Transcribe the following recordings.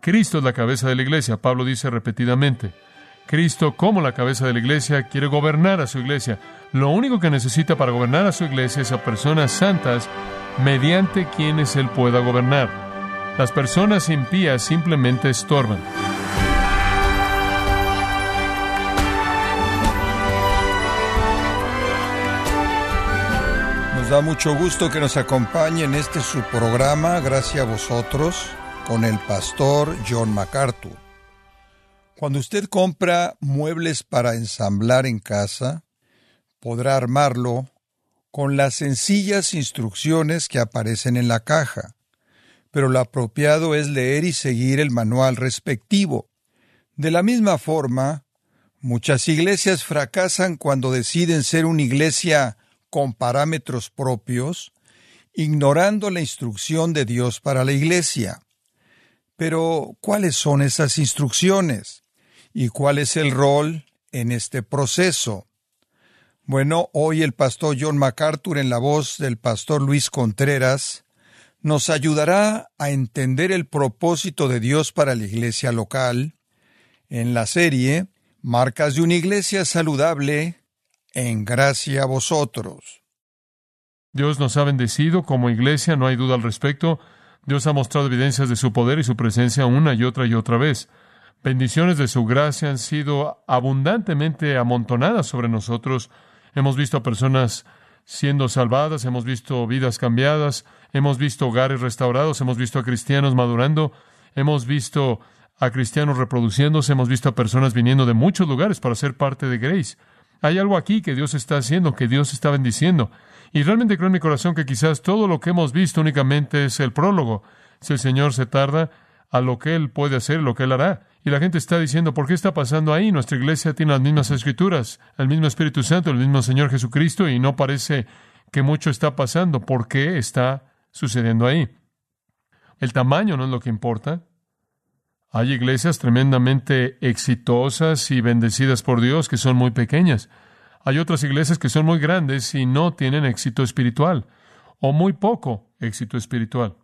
Cristo es la cabeza de la iglesia, Pablo dice repetidamente. Cristo, como la cabeza de la iglesia, quiere gobernar a su iglesia. Lo único que necesita para gobernar a su iglesia es a personas santas mediante quienes Él pueda gobernar. Las personas impías simplemente estorban. Nos da mucho gusto que nos acompañe en este su programa, gracias a vosotros, con el pastor John MacArthur. Cuando usted compra muebles para ensamblar en casa, podrá armarlo con las sencillas instrucciones que aparecen en la caja, pero lo apropiado es leer y seguir el manual respectivo. De la misma forma, muchas iglesias fracasan cuando deciden ser una iglesia con parámetros propios, ignorando la instrucción de Dios para la iglesia. Pero, ¿cuáles son esas instrucciones? ¿Y cuál es el rol en este proceso? Bueno, hoy el pastor John MacArthur en la voz del pastor Luis Contreras nos ayudará a entender el propósito de Dios para la iglesia local en la serie Marcas de una iglesia saludable en gracia a vosotros. Dios nos ha bendecido como iglesia, no hay duda al respecto. Dios ha mostrado evidencias de su poder y su presencia una y otra y otra vez. Bendiciones de su gracia han sido abundantemente amontonadas sobre nosotros Hemos visto a personas siendo salvadas, hemos visto vidas cambiadas, hemos visto hogares restaurados, hemos visto a cristianos madurando, hemos visto a cristianos reproduciéndose, hemos visto a personas viniendo de muchos lugares para ser parte de Grace. Hay algo aquí que Dios está haciendo, que Dios está bendiciendo. Y realmente creo en mi corazón que quizás todo lo que hemos visto únicamente es el prólogo. Si el Señor se tarda, a lo que Él puede hacer, lo que Él hará. Y la gente está diciendo, ¿por qué está pasando ahí? Nuestra iglesia tiene las mismas escrituras, el mismo Espíritu Santo, el mismo Señor Jesucristo, y no parece que mucho está pasando. ¿Por qué está sucediendo ahí? El tamaño no es lo que importa. Hay iglesias tremendamente exitosas y bendecidas por Dios que son muy pequeñas. Hay otras iglesias que son muy grandes y no tienen éxito espiritual, o muy poco éxito espiritual.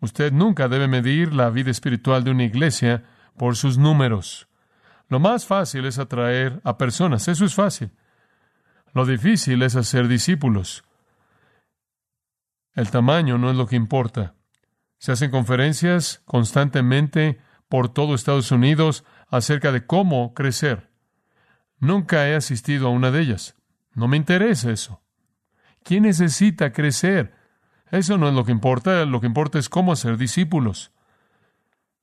Usted nunca debe medir la vida espiritual de una iglesia por sus números. Lo más fácil es atraer a personas, eso es fácil. Lo difícil es hacer discípulos. El tamaño no es lo que importa. Se hacen conferencias constantemente por todo Estados Unidos acerca de cómo crecer. Nunca he asistido a una de ellas. No me interesa eso. ¿Quién necesita crecer? Eso no es lo que importa, lo que importa es cómo hacer discípulos.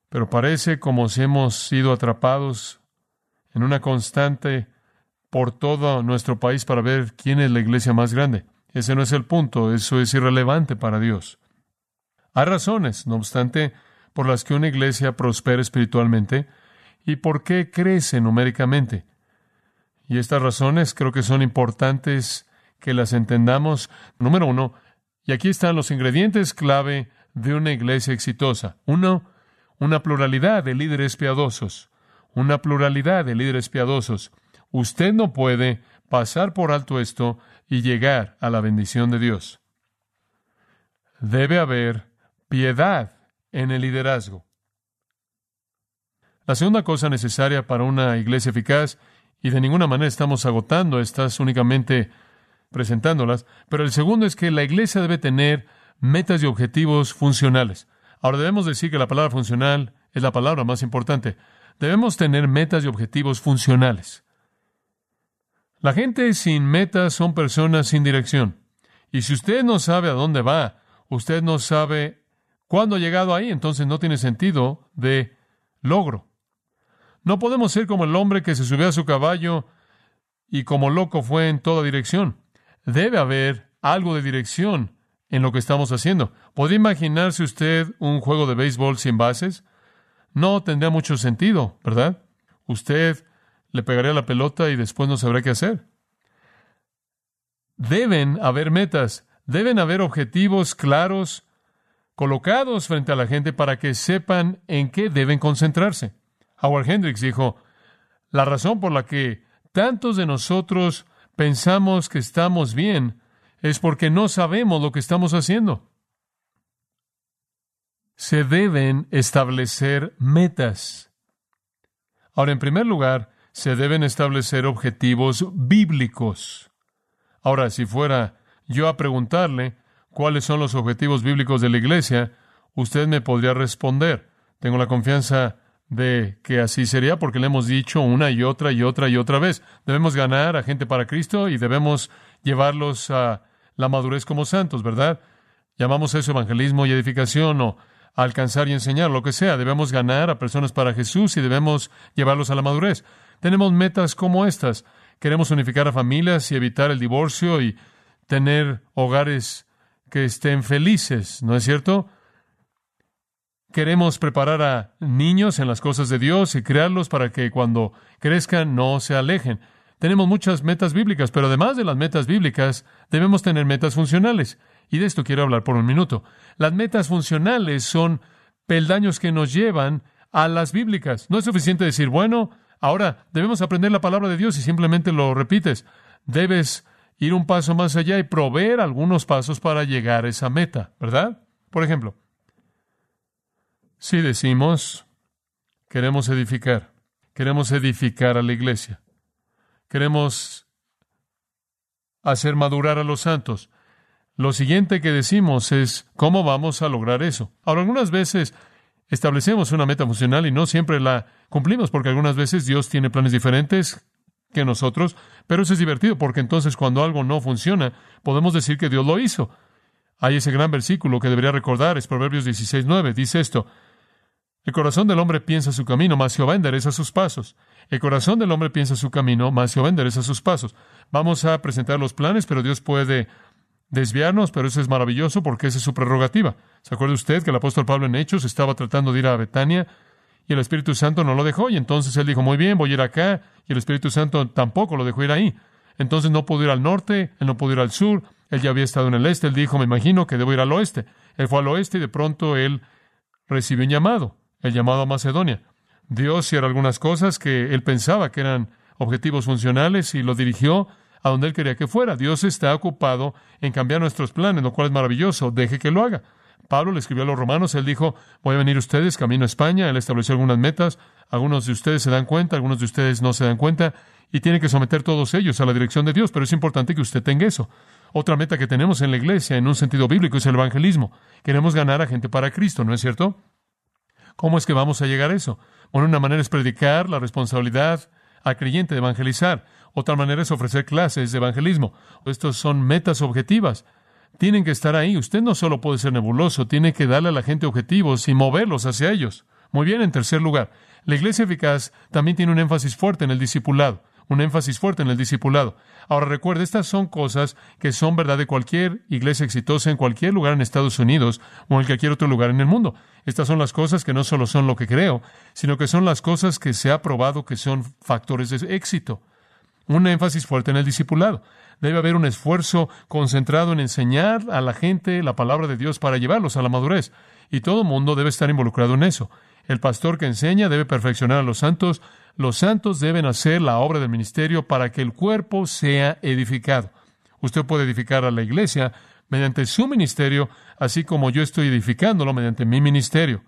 Pero parece como si hemos sido atrapados en una constante por todo nuestro país para ver quién es la iglesia más grande. Ese no es el punto, eso es irrelevante para Dios. Hay razones, no obstante, por las que una iglesia prospera espiritualmente y por qué crece numéricamente. Y estas razones creo que son importantes que las entendamos. Número uno, y aquí están los ingredientes clave de una iglesia exitosa. Uno, una pluralidad de líderes piadosos. Una pluralidad de líderes piadosos. Usted no puede pasar por alto esto y llegar a la bendición de Dios. Debe haber piedad en el liderazgo. La segunda cosa necesaria para una iglesia eficaz, y de ninguna manera estamos agotando estas únicamente presentándolas, pero el segundo es que la iglesia debe tener metas y objetivos funcionales. Ahora debemos decir que la palabra funcional es la palabra más importante. Debemos tener metas y objetivos funcionales. La gente sin metas son personas sin dirección. Y si usted no sabe a dónde va, usted no sabe cuándo ha llegado ahí, entonces no tiene sentido de logro. No podemos ser como el hombre que se subió a su caballo y como loco fue en toda dirección debe haber algo de dirección en lo que estamos haciendo. ¿Podría imaginarse usted un juego de béisbol sin bases? No tendría mucho sentido, ¿verdad? Usted le pegaría la pelota y después no sabría qué hacer. Deben haber metas, deben haber objetivos claros colocados frente a la gente para que sepan en qué deben concentrarse. Howard Hendricks dijo, la razón por la que tantos de nosotros pensamos que estamos bien es porque no sabemos lo que estamos haciendo. se deben establecer metas. Ahora, en primer lugar, se deben establecer objetivos bíblicos. Ahora, si fuera yo a preguntarle cuáles son los objetivos bíblicos de la iglesia, usted me podría responder. Tengo la confianza de que así sería porque le hemos dicho una y otra y otra y otra vez. Debemos ganar a gente para Cristo y debemos llevarlos a la madurez como santos, ¿verdad? Llamamos eso evangelismo y edificación o alcanzar y enseñar, lo que sea. Debemos ganar a personas para Jesús y debemos llevarlos a la madurez. Tenemos metas como estas. Queremos unificar a familias y evitar el divorcio y tener hogares que estén felices, ¿no es cierto? Queremos preparar a niños en las cosas de Dios y crearlos para que cuando crezcan no se alejen. Tenemos muchas metas bíblicas, pero además de las metas bíblicas, debemos tener metas funcionales. Y de esto quiero hablar por un minuto. Las metas funcionales son peldaños que nos llevan a las bíblicas. No es suficiente decir, bueno, ahora debemos aprender la palabra de Dios y simplemente lo repites. Debes ir un paso más allá y proveer algunos pasos para llegar a esa meta, ¿verdad? Por ejemplo, si decimos, queremos edificar, queremos edificar a la iglesia, queremos hacer madurar a los santos, lo siguiente que decimos es, ¿cómo vamos a lograr eso? Ahora, algunas veces establecemos una meta funcional y no siempre la cumplimos, porque algunas veces Dios tiene planes diferentes que nosotros, pero eso es divertido, porque entonces cuando algo no funciona, podemos decir que Dios lo hizo. Hay ese gran versículo que debería recordar, es Proverbios 16, 9, dice esto, el corazón del hombre piensa su camino, mas Jehová endereza sus pasos. El corazón del hombre piensa su camino, mas Jehová endereza sus pasos. Vamos a presentar los planes, pero Dios puede desviarnos, pero eso es maravilloso porque esa es su prerrogativa. ¿Se acuerda usted que el apóstol Pablo en Hechos estaba tratando de ir a Betania y el Espíritu Santo no lo dejó? Y entonces él dijo, muy bien, voy a ir acá, y el Espíritu Santo tampoco lo dejó ir ahí. Entonces no pudo ir al norte, él no pudo ir al sur, él ya había estado en el este, él dijo, me imagino que debo ir al oeste. Él fue al oeste y de pronto él recibió un llamado, el llamado a Macedonia. Dios hiciera algunas cosas que él pensaba que eran objetivos funcionales y lo dirigió a donde Él quería que fuera. Dios está ocupado en cambiar nuestros planes, lo cual es maravilloso. Deje que lo haga. Pablo le escribió a los romanos, él dijo, voy a venir ustedes camino a España, él estableció algunas metas, algunos de ustedes se dan cuenta, algunos de ustedes no se dan cuenta, y tiene que someter todos ellos a la dirección de Dios, pero es importante que usted tenga eso. Otra meta que tenemos en la iglesia, en un sentido bíblico, es el evangelismo. Queremos ganar a gente para Cristo, ¿no es cierto? ¿Cómo es que vamos a llegar a eso? Bueno, una manera es predicar la responsabilidad al creyente de evangelizar. Otra manera es ofrecer clases de evangelismo. Estos son metas objetivas. Tienen que estar ahí. Usted no solo puede ser nebuloso, tiene que darle a la gente objetivos y moverlos hacia ellos. Muy bien, en tercer lugar, la iglesia eficaz también tiene un énfasis fuerte en el discipulado, un énfasis fuerte en el discipulado. Ahora recuerde, estas son cosas que son verdad de cualquier iglesia exitosa en cualquier lugar en Estados Unidos o en cualquier otro lugar en el mundo. Estas son las cosas que no solo son lo que creo, sino que son las cosas que se ha probado que son factores de éxito un énfasis fuerte en el discipulado. Debe haber un esfuerzo concentrado en enseñar a la gente la palabra de Dios para llevarlos a la madurez. Y todo mundo debe estar involucrado en eso. El pastor que enseña debe perfeccionar a los santos. Los santos deben hacer la obra del ministerio para que el cuerpo sea edificado. Usted puede edificar a la iglesia mediante su ministerio, así como yo estoy edificándolo mediante mi ministerio.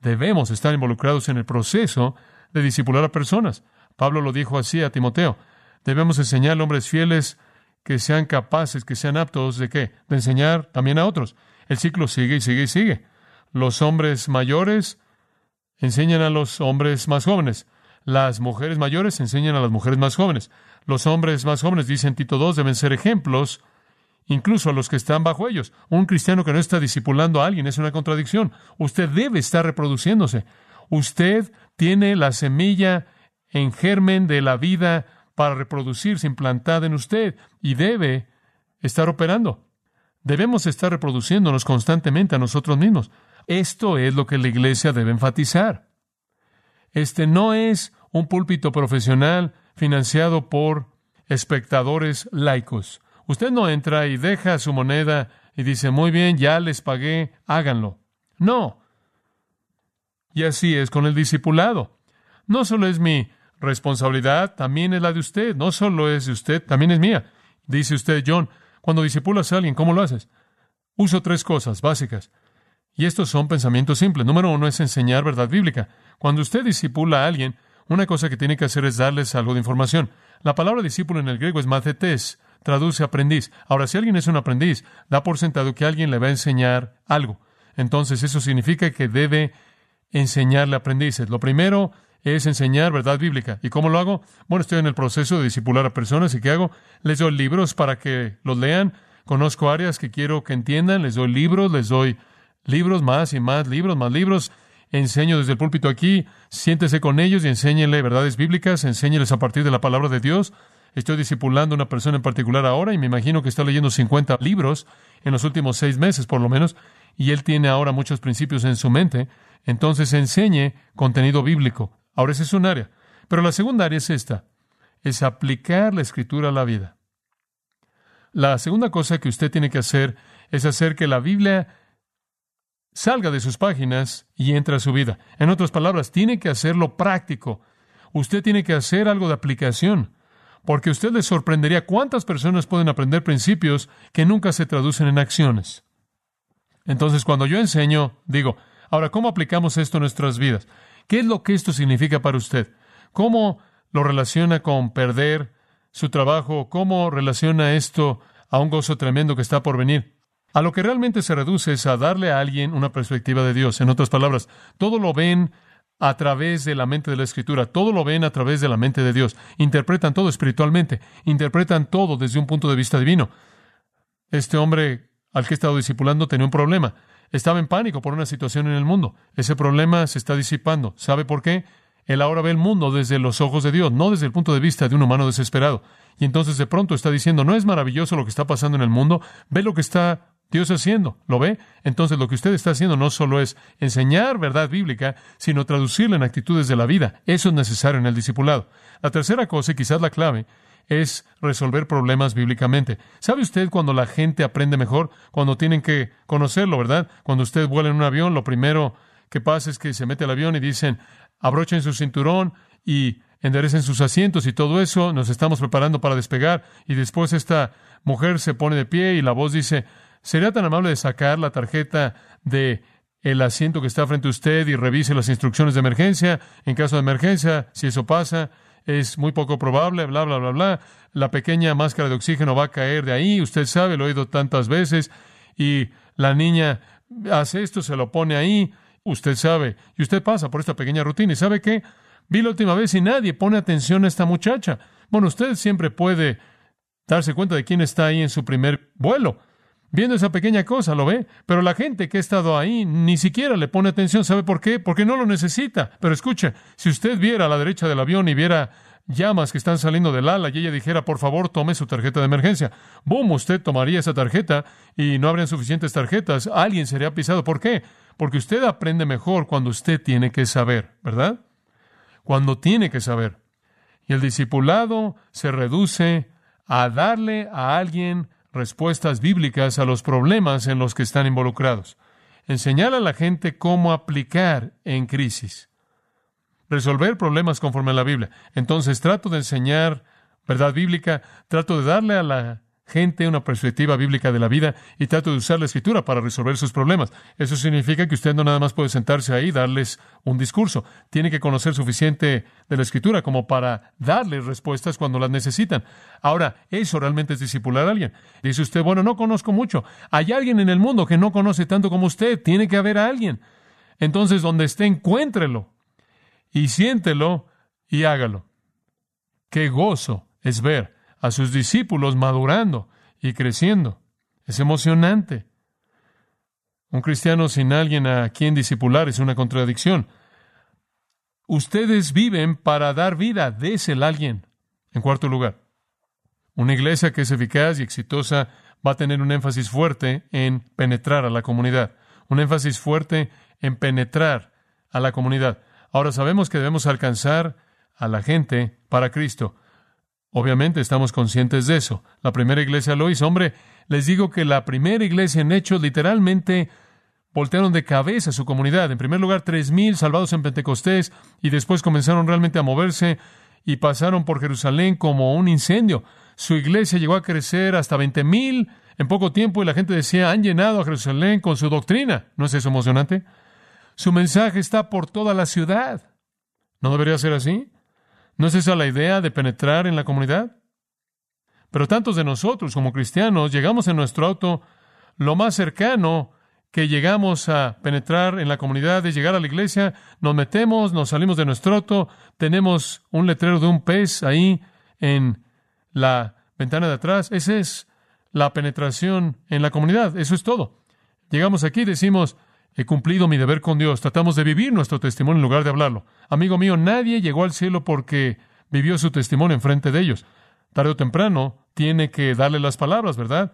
Debemos estar involucrados en el proceso de discipular a personas. Pablo lo dijo así a Timoteo. Debemos enseñar a hombres fieles que sean capaces, que sean aptos de qué? De enseñar también a otros. El ciclo sigue y sigue y sigue. Los hombres mayores enseñan a los hombres más jóvenes. Las mujeres mayores enseñan a las mujeres más jóvenes. Los hombres más jóvenes, dicen Tito II, deben ser ejemplos incluso a los que están bajo ellos. Un cristiano que no está discipulando a alguien es una contradicción. Usted debe estar reproduciéndose. Usted tiene la semilla en germen de la vida para reproducirse implantada en usted y debe estar operando. Debemos estar reproduciéndonos constantemente a nosotros mismos. Esto es lo que la iglesia debe enfatizar. Este no es un púlpito profesional financiado por espectadores laicos. Usted no entra y deja su moneda y dice, muy bien, ya les pagué, háganlo. No. Y así es con el discipulado. No solo es mi responsabilidad también es la de usted, no solo es de usted, también es mía. Dice usted, John, cuando disipulas a alguien, ¿cómo lo haces? Uso tres cosas básicas. Y estos son pensamientos simples. Número uno es enseñar verdad bíblica. Cuando usted disipula a alguien, una cosa que tiene que hacer es darles algo de información. La palabra discípulo en el griego es mathetes, traduce aprendiz. Ahora, si alguien es un aprendiz, da por sentado que alguien le va a enseñar algo. Entonces, eso significa que debe enseñarle aprendices. Lo primero es enseñar verdad bíblica. ¿Y cómo lo hago? Bueno, estoy en el proceso de discipular a personas y ¿qué hago? Les doy libros para que los lean. Conozco áreas que quiero que entiendan. Les doy libros, les doy libros más y más libros, más libros. Enseño desde el púlpito aquí. Siéntese con ellos y enséñele verdades bíblicas. Enséñeles a partir de la palabra de Dios. Estoy discipulando a una persona en particular ahora y me imagino que está leyendo 50 libros en los últimos seis meses, por lo menos, y él tiene ahora muchos principios en su mente. Entonces enseñe contenido bíblico. Ahora ese es un área. Pero la segunda área es esta, es aplicar la escritura a la vida. La segunda cosa que usted tiene que hacer es hacer que la Biblia salga de sus páginas y entre a su vida. En otras palabras, tiene que hacerlo práctico. Usted tiene que hacer algo de aplicación, porque usted le sorprendería cuántas personas pueden aprender principios que nunca se traducen en acciones. Entonces, cuando yo enseño, digo, ahora, ¿cómo aplicamos esto a nuestras vidas? ¿Qué es lo que esto significa para usted? ¿Cómo lo relaciona con perder su trabajo? ¿Cómo relaciona esto a un gozo tremendo que está por venir? A lo que realmente se reduce es a darle a alguien una perspectiva de Dios. En otras palabras, todo lo ven a través de la mente de la Escritura, todo lo ven a través de la mente de Dios. Interpretan todo espiritualmente, interpretan todo desde un punto de vista divino. Este hombre al que he estado discipulando tenía un problema. Estaba en pánico por una situación en el mundo. Ese problema se está disipando. ¿Sabe por qué? Él ahora ve el mundo desde los ojos de Dios, no desde el punto de vista de un humano desesperado. Y entonces de pronto está diciendo, no es maravilloso lo que está pasando en el mundo, ve lo que está Dios haciendo, ¿lo ve? Entonces lo que usted está haciendo no solo es enseñar verdad bíblica, sino traducirla en actitudes de la vida. Eso es necesario en el discipulado. La tercera cosa, y quizás la clave, es resolver problemas bíblicamente. ¿Sabe usted cuando la gente aprende mejor? Cuando tienen que conocerlo, ¿verdad? Cuando usted vuela en un avión, lo primero que pasa es que se mete al avión y dicen, abrochen su cinturón y enderecen sus asientos y todo eso, nos estamos preparando para despegar y después esta mujer se pone de pie y la voz dice, ¿sería tan amable de sacar la tarjeta de el asiento que está frente a usted y revise las instrucciones de emergencia? En caso de emergencia, si eso pasa, es muy poco probable, bla, bla, bla, bla. La pequeña máscara de oxígeno va a caer de ahí, usted sabe, lo he oído tantas veces, y la niña hace esto, se lo pone ahí, usted sabe, y usted pasa por esta pequeña rutina, y ¿sabe qué? Vi la última vez y nadie pone atención a esta muchacha. Bueno, usted siempre puede darse cuenta de quién está ahí en su primer vuelo viendo esa pequeña cosa, ¿lo ve? Pero la gente que ha estado ahí ni siquiera le pone atención. ¿Sabe por qué? Porque no lo necesita. Pero escuche, si usted viera a la derecha del avión y viera llamas que están saliendo del ala y ella dijera, por favor, tome su tarjeta de emergencia. Boom, usted tomaría esa tarjeta y no habrían suficientes tarjetas. Alguien sería pisado. ¿Por qué? Porque usted aprende mejor cuando usted tiene que saber, ¿verdad? Cuando tiene que saber. Y el discipulado se reduce a darle a alguien respuestas bíblicas a los problemas en los que están involucrados. Enseñar a la gente cómo aplicar en crisis. Resolver problemas conforme a la Biblia. Entonces trato de enseñar verdad bíblica, trato de darle a la gente una perspectiva bíblica de la vida y trato de usar la escritura para resolver sus problemas. Eso significa que usted no nada más puede sentarse ahí y darles un discurso. Tiene que conocer suficiente de la escritura como para darles respuestas cuando las necesitan. Ahora, eso realmente es discipular a alguien. Dice usted, bueno, no conozco mucho. Hay alguien en el mundo que no conoce tanto como usted. Tiene que haber alguien. Entonces, donde esté, encuéntrelo y siéntelo y hágalo. Qué gozo es ver a sus discípulos madurando y creciendo. Es emocionante. Un cristiano sin alguien a quien discipular es una contradicción. Ustedes viven para dar vida, désel a alguien. En cuarto lugar, una iglesia que es eficaz y exitosa va a tener un énfasis fuerte en penetrar a la comunidad, un énfasis fuerte en penetrar a la comunidad. Ahora sabemos que debemos alcanzar a la gente para Cristo. Obviamente estamos conscientes de eso. La primera iglesia lo hizo. Hombre, les digo que la primera iglesia en Hechos literalmente voltearon de cabeza su comunidad. En primer lugar, tres mil salvados en Pentecostés y después comenzaron realmente a moverse y pasaron por Jerusalén como un incendio. Su iglesia llegó a crecer hasta veinte mil en poco tiempo y la gente decía, han llenado a Jerusalén con su doctrina. ¿No es eso emocionante? Su mensaje está por toda la ciudad. ¿No debería ser así? ¿No es esa la idea de penetrar en la comunidad? Pero tantos de nosotros como cristianos llegamos en nuestro auto lo más cercano que llegamos a penetrar en la comunidad es llegar a la iglesia, nos metemos, nos salimos de nuestro auto, tenemos un letrero de un pez ahí en la ventana de atrás. Esa es la penetración en la comunidad. Eso es todo. Llegamos aquí decimos, he cumplido mi deber con Dios. Tratamos de vivir nuestro testimonio en lugar de hablarlo. Amigo mío, nadie llegó al cielo porque vivió su testimonio enfrente de ellos. Tarde o temprano tiene que darle las palabras, ¿verdad?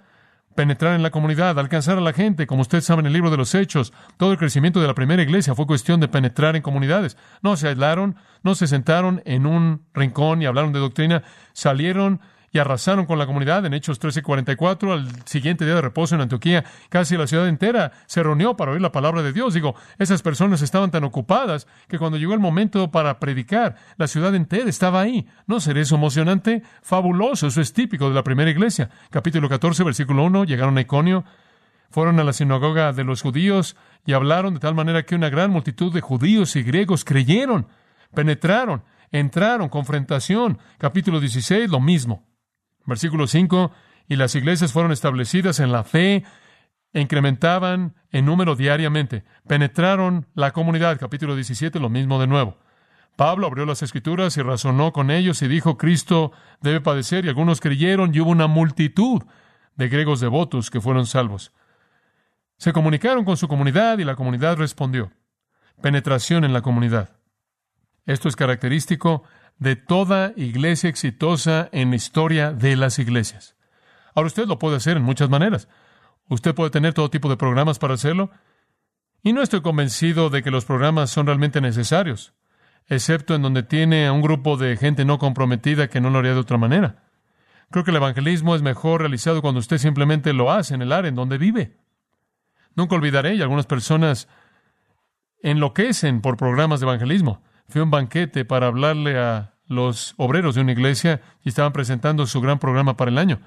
penetrar en la comunidad, alcanzar a la gente. Como usted sabe en el libro de los Hechos, todo el crecimiento de la primera iglesia fue cuestión de penetrar en comunidades. No se aislaron, no se sentaron en un rincón y hablaron de doctrina, salieron y arrasaron con la comunidad en Hechos 13:44. Al siguiente día de reposo en Antioquía, casi la ciudad entera se reunió para oír la palabra de Dios. Digo, esas personas estaban tan ocupadas que cuando llegó el momento para predicar, la ciudad entera estaba ahí. ¿No será eso emocionante? Fabuloso, eso es típico de la primera iglesia. Capítulo 14, versículo 1, llegaron a Iconio, fueron a la sinagoga de los judíos y hablaron de tal manera que una gran multitud de judíos y griegos creyeron, penetraron, entraron, confrontación. Capítulo 16, lo mismo. Versículo 5, y las iglesias fueron establecidas en la fe e incrementaban en número diariamente. Penetraron la comunidad. Capítulo 17, lo mismo de nuevo. Pablo abrió las escrituras y razonó con ellos y dijo, Cristo debe padecer, y algunos creyeron, y hubo una multitud de griegos devotos que fueron salvos. Se comunicaron con su comunidad y la comunidad respondió. Penetración en la comunidad. Esto es característico de toda iglesia exitosa en la historia de las iglesias. Ahora usted lo puede hacer en muchas maneras. Usted puede tener todo tipo de programas para hacerlo. Y no estoy convencido de que los programas son realmente necesarios, excepto en donde tiene a un grupo de gente no comprometida que no lo haría de otra manera. Creo que el evangelismo es mejor realizado cuando usted simplemente lo hace en el área en donde vive. Nunca olvidaré, y algunas personas enloquecen por programas de evangelismo. Fui a un banquete para hablarle a los obreros de una iglesia y estaban presentando su gran programa para el año.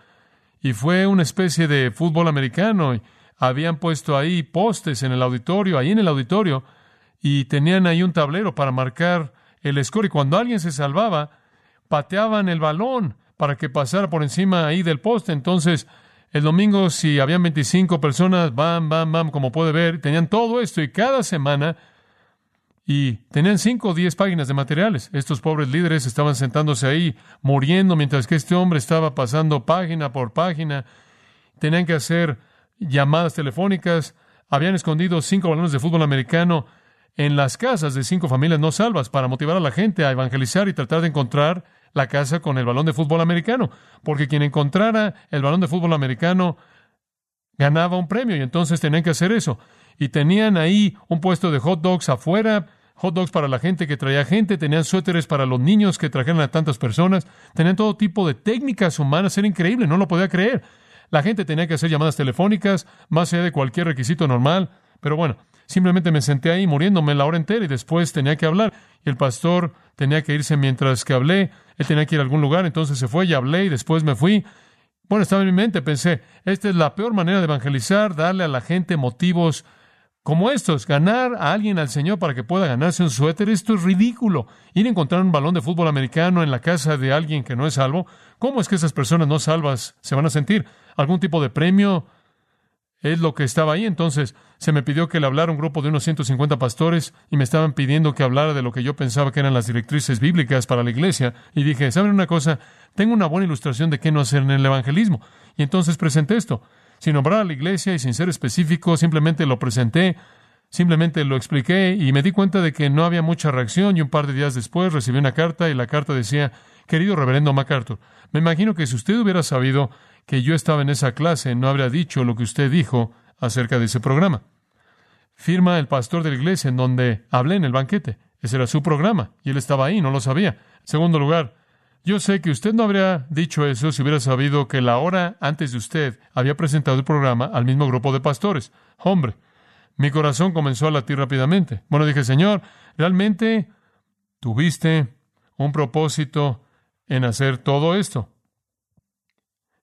Y fue una especie de fútbol americano. Habían puesto ahí postes en el auditorio, ahí en el auditorio, y tenían ahí un tablero para marcar el score. Y cuando alguien se salvaba, pateaban el balón para que pasara por encima ahí del poste. Entonces, el domingo, si habían 25 personas, bam, bam, bam, como puede ver, tenían todo esto. Y cada semana y tenían cinco o diez páginas de materiales. Estos pobres líderes estaban sentándose ahí, muriendo, mientras que este hombre estaba pasando página por página. Tenían que hacer llamadas telefónicas. Habían escondido cinco balones de fútbol americano en las casas de cinco familias no salvas para motivar a la gente a evangelizar y tratar de encontrar la casa con el balón de fútbol americano. Porque quien encontrara el balón de fútbol americano ganaba un premio y entonces tenían que hacer eso. Y tenían ahí un puesto de hot dogs afuera hot dogs para la gente que traía gente, tenían suéteres para los niños que trajeron a tantas personas, tenían todo tipo de técnicas humanas, era increíble, no lo podía creer. La gente tenía que hacer llamadas telefónicas, más allá de cualquier requisito normal, pero bueno, simplemente me senté ahí muriéndome la hora entera y después tenía que hablar. Y el pastor tenía que irse mientras que hablé, él tenía que ir a algún lugar, entonces se fue y hablé y después me fui. Bueno, estaba en mi mente, pensé, esta es la peor manera de evangelizar, darle a la gente motivos como estos, ganar a alguien al Señor para que pueda ganarse un suéter, esto es ridículo. Ir a encontrar un balón de fútbol americano en la casa de alguien que no es salvo, ¿cómo es que esas personas no salvas se van a sentir? ¿Algún tipo de premio? Es lo que estaba ahí. Entonces se me pidió que le hablara un grupo de unos 150 pastores y me estaban pidiendo que hablara de lo que yo pensaba que eran las directrices bíblicas para la iglesia. Y dije, ¿saben una cosa? Tengo una buena ilustración de qué no hacer en el evangelismo. Y entonces presenté esto sin nombrar a la iglesia y sin ser específico, simplemente lo presenté, simplemente lo expliqué y me di cuenta de que no había mucha reacción y un par de días después recibí una carta y la carta decía, querido reverendo MacArthur, me imagino que si usted hubiera sabido que yo estaba en esa clase, no habría dicho lo que usted dijo acerca de ese programa. Firma el pastor de la iglesia en donde hablé en el banquete. Ese era su programa y él estaba ahí, no lo sabía. En segundo lugar, yo sé que usted no habría dicho eso si hubiera sabido que la hora antes de usted había presentado el programa al mismo grupo de pastores. Hombre, mi corazón comenzó a latir rápidamente. Bueno, dije, Señor, ¿realmente tuviste un propósito en hacer todo esto?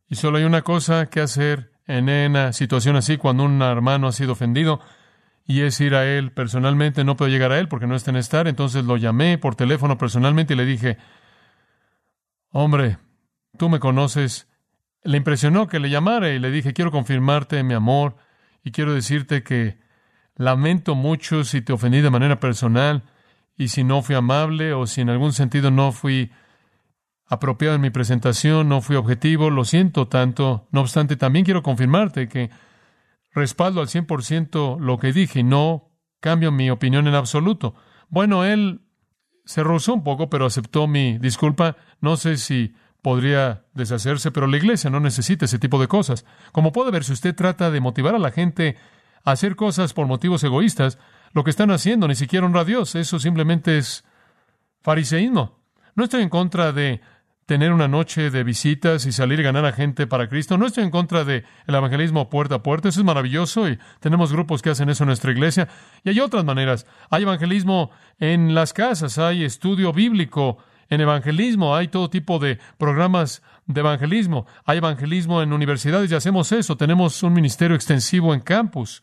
Y solo hay una cosa que hacer en una situación así cuando un hermano ha sido ofendido y es ir a él personalmente. No puedo llegar a él porque no está en estar. Entonces lo llamé por teléfono personalmente y le dije, hombre, tú me conoces. Le impresionó que le llamara y le dije, quiero confirmarte mi amor y quiero decirte que lamento mucho si te ofendí de manera personal y si no fui amable o si en algún sentido no fui apropiado en mi presentación, no fui objetivo, lo siento tanto. No obstante, también quiero confirmarte que respaldo al 100% lo que dije y no cambio mi opinión en absoluto. Bueno, él se rozó un poco, pero aceptó mi disculpa. No sé si podría deshacerse, pero la iglesia no necesita ese tipo de cosas. Como puede ver, si usted trata de motivar a la gente a hacer cosas por motivos egoístas, lo que están haciendo ni siquiera honra a Dios. Eso simplemente es fariseísmo. No estoy en contra de tener una noche de visitas y salir y ganar a gente para Cristo. No estoy en contra del evangelismo puerta a puerta, eso es maravilloso y tenemos grupos que hacen eso en nuestra iglesia. Y hay otras maneras. Hay evangelismo en las casas, hay estudio bíblico en evangelismo, hay todo tipo de programas de evangelismo, hay evangelismo en universidades y hacemos eso. Tenemos un ministerio extensivo en campus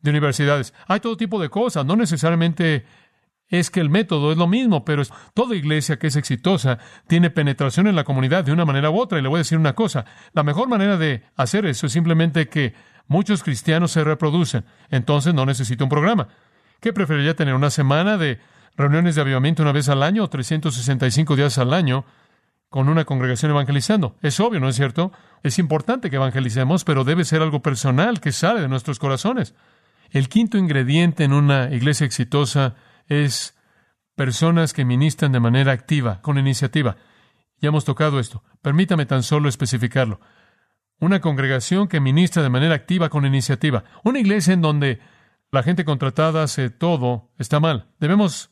de universidades. Hay todo tipo de cosas, no necesariamente es que el método es lo mismo, pero toda iglesia que es exitosa tiene penetración en la comunidad de una manera u otra. Y le voy a decir una cosa, la mejor manera de hacer eso es simplemente que muchos cristianos se reproducen. Entonces no necesita un programa. ¿Qué preferiría tener una semana de reuniones de avivamiento una vez al año o 365 días al año con una congregación evangelizando? Es obvio, ¿no es cierto? Es importante que evangelicemos, pero debe ser algo personal que sale de nuestros corazones. El quinto ingrediente en una iglesia exitosa es personas que ministran de manera activa, con iniciativa. Ya hemos tocado esto. Permítame tan solo especificarlo. Una congregación que ministra de manera activa, con iniciativa. Una iglesia en donde la gente contratada hace todo está mal. Debemos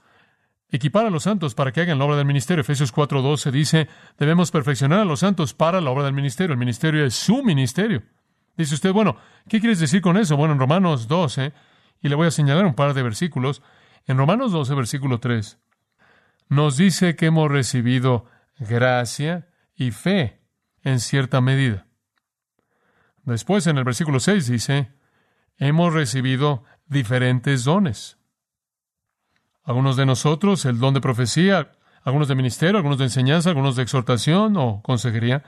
equipar a los santos para que hagan la obra del ministerio. Efesios 4:12 dice, debemos perfeccionar a los santos para la obra del ministerio. El ministerio es su ministerio. Dice usted, bueno, ¿qué quieres decir con eso? Bueno, en Romanos 12, y le voy a señalar un par de versículos, en Romanos 12, versículo 3, nos dice que hemos recibido gracia y fe en cierta medida. Después, en el versículo 6 dice, hemos recibido diferentes dones. Algunos de nosotros el don de profecía, algunos de ministerio, algunos de enseñanza, algunos de exhortación o consejería,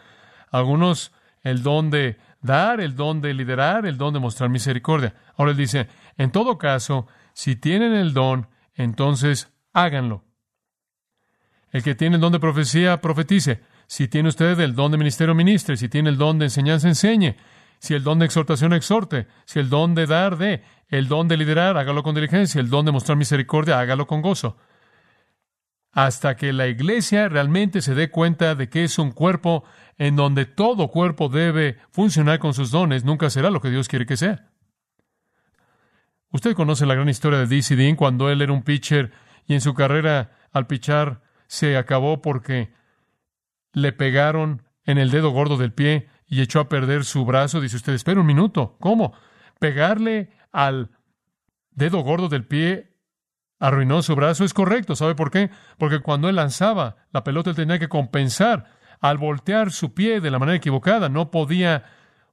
algunos el don de dar, el don de liderar, el don de mostrar misericordia. Ahora él dice, en todo caso, si tienen el don, entonces háganlo. El que tiene el don de profecía, profetice. Si tiene usted el don de ministerio, ministre. Si tiene el don de enseñanza, enseñe. Si el don de exhortación, exhorte. Si el don de dar, dé. El don de liderar, hágalo con diligencia. El don de mostrar misericordia, hágalo con gozo. Hasta que la iglesia realmente se dé cuenta de que es un cuerpo en donde todo cuerpo debe funcionar con sus dones, nunca será lo que Dios quiere que sea. Usted conoce la gran historia de DC Dean cuando él era un pitcher y en su carrera al pichar se acabó porque le pegaron en el dedo gordo del pie y echó a perder su brazo. Dice usted, espera un minuto. ¿Cómo? Pegarle al dedo gordo del pie arruinó su brazo. Es correcto. ¿Sabe por qué? Porque cuando él lanzaba la pelota, él tenía que compensar. Al voltear su pie de la manera equivocada, no podía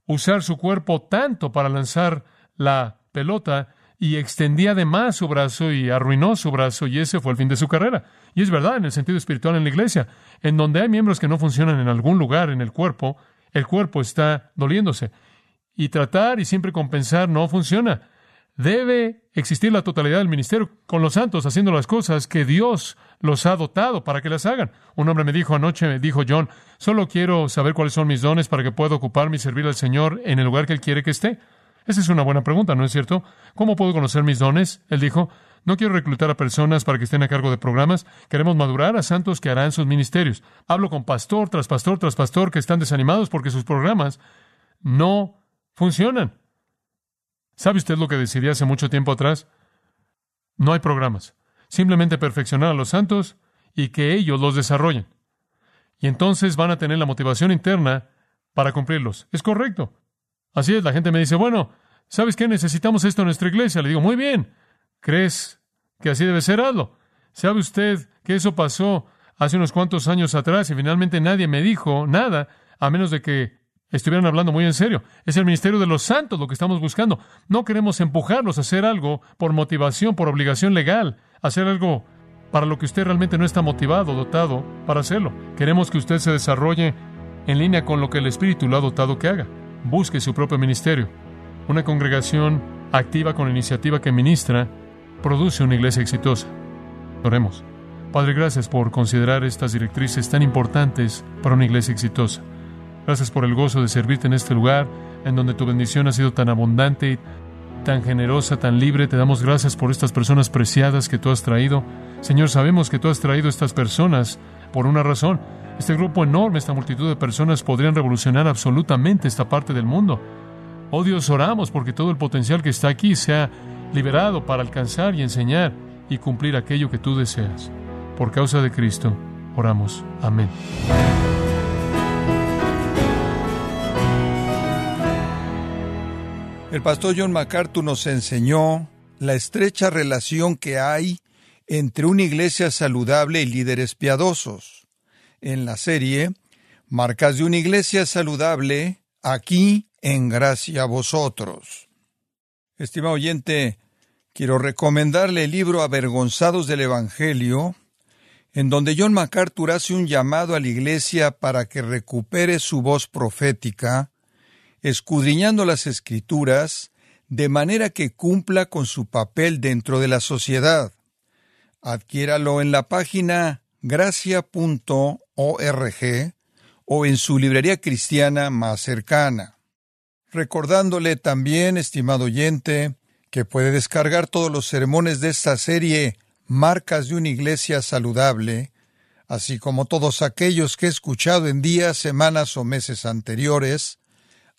usar su cuerpo tanto para lanzar la pelota y extendía de más su brazo y arruinó su brazo y ese fue el fin de su carrera. Y es verdad en el sentido espiritual en la iglesia, en donde hay miembros que no funcionan en algún lugar en el cuerpo, el cuerpo está doliéndose. Y tratar y siempre compensar no funciona. Debe existir la totalidad del ministerio con los santos haciendo las cosas que Dios los ha dotado para que las hagan. Un hombre me dijo anoche, me dijo John, solo quiero saber cuáles son mis dones para que pueda ocuparme y servir al Señor en el lugar que Él quiere que esté. Esa es una buena pregunta, ¿no es cierto? ¿Cómo puedo conocer mis dones? Él dijo, no quiero reclutar a personas para que estén a cargo de programas, queremos madurar a santos que harán sus ministerios. Hablo con pastor tras pastor tras pastor que están desanimados porque sus programas no funcionan. ¿Sabe usted lo que decidí hace mucho tiempo atrás? No hay programas. Simplemente perfeccionar a los santos y que ellos los desarrollen. Y entonces van a tener la motivación interna para cumplirlos. Es correcto. Así es, la gente me dice, bueno, ¿sabes qué? Necesitamos esto en nuestra iglesia. Le digo, muy bien, ¿crees que así debe ser? Hazlo. ¿Sabe usted que eso pasó hace unos cuantos años atrás y finalmente nadie me dijo nada, a menos de que estuvieran hablando muy en serio. Es el ministerio de los santos lo que estamos buscando. No queremos empujarlos a hacer algo por motivación, por obligación legal, hacer algo para lo que usted realmente no está motivado, dotado para hacerlo. Queremos que usted se desarrolle en línea con lo que el Espíritu lo ha dotado que haga. Busque su propio ministerio. Una congregación activa con iniciativa que ministra produce una iglesia exitosa. Oremos. Padre, gracias por considerar estas directrices tan importantes para una iglesia exitosa. Gracias por el gozo de servirte en este lugar, en donde tu bendición ha sido tan abundante, tan generosa, tan libre. Te damos gracias por estas personas preciadas que tú has traído. Señor, sabemos que tú has traído estas personas por una razón. Este grupo enorme, esta multitud de personas podrían revolucionar absolutamente esta parte del mundo. Oh Dios, oramos porque todo el potencial que está aquí sea liberado para alcanzar y enseñar y cumplir aquello que tú deseas. Por causa de Cristo, oramos. Amén. El pastor John MacArthur nos enseñó la estrecha relación que hay entre una iglesia saludable y líderes piadosos. En la serie Marcas de una iglesia saludable, aquí en gracia a vosotros. Estimado oyente, quiero recomendarle el libro Avergonzados del Evangelio, en donde John MacArthur hace un llamado a la iglesia para que recupere su voz profética escudriñando las escrituras de manera que cumpla con su papel dentro de la sociedad. Adquiéralo en la página gracia.org o en su librería cristiana más cercana. Recordándole también, estimado oyente, que puede descargar todos los sermones de esta serie Marcas de una Iglesia Saludable, así como todos aquellos que he escuchado en días, semanas o meses anteriores,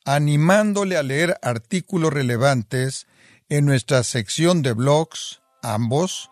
animándole a leer artículos relevantes en nuestra sección de blogs, ambos,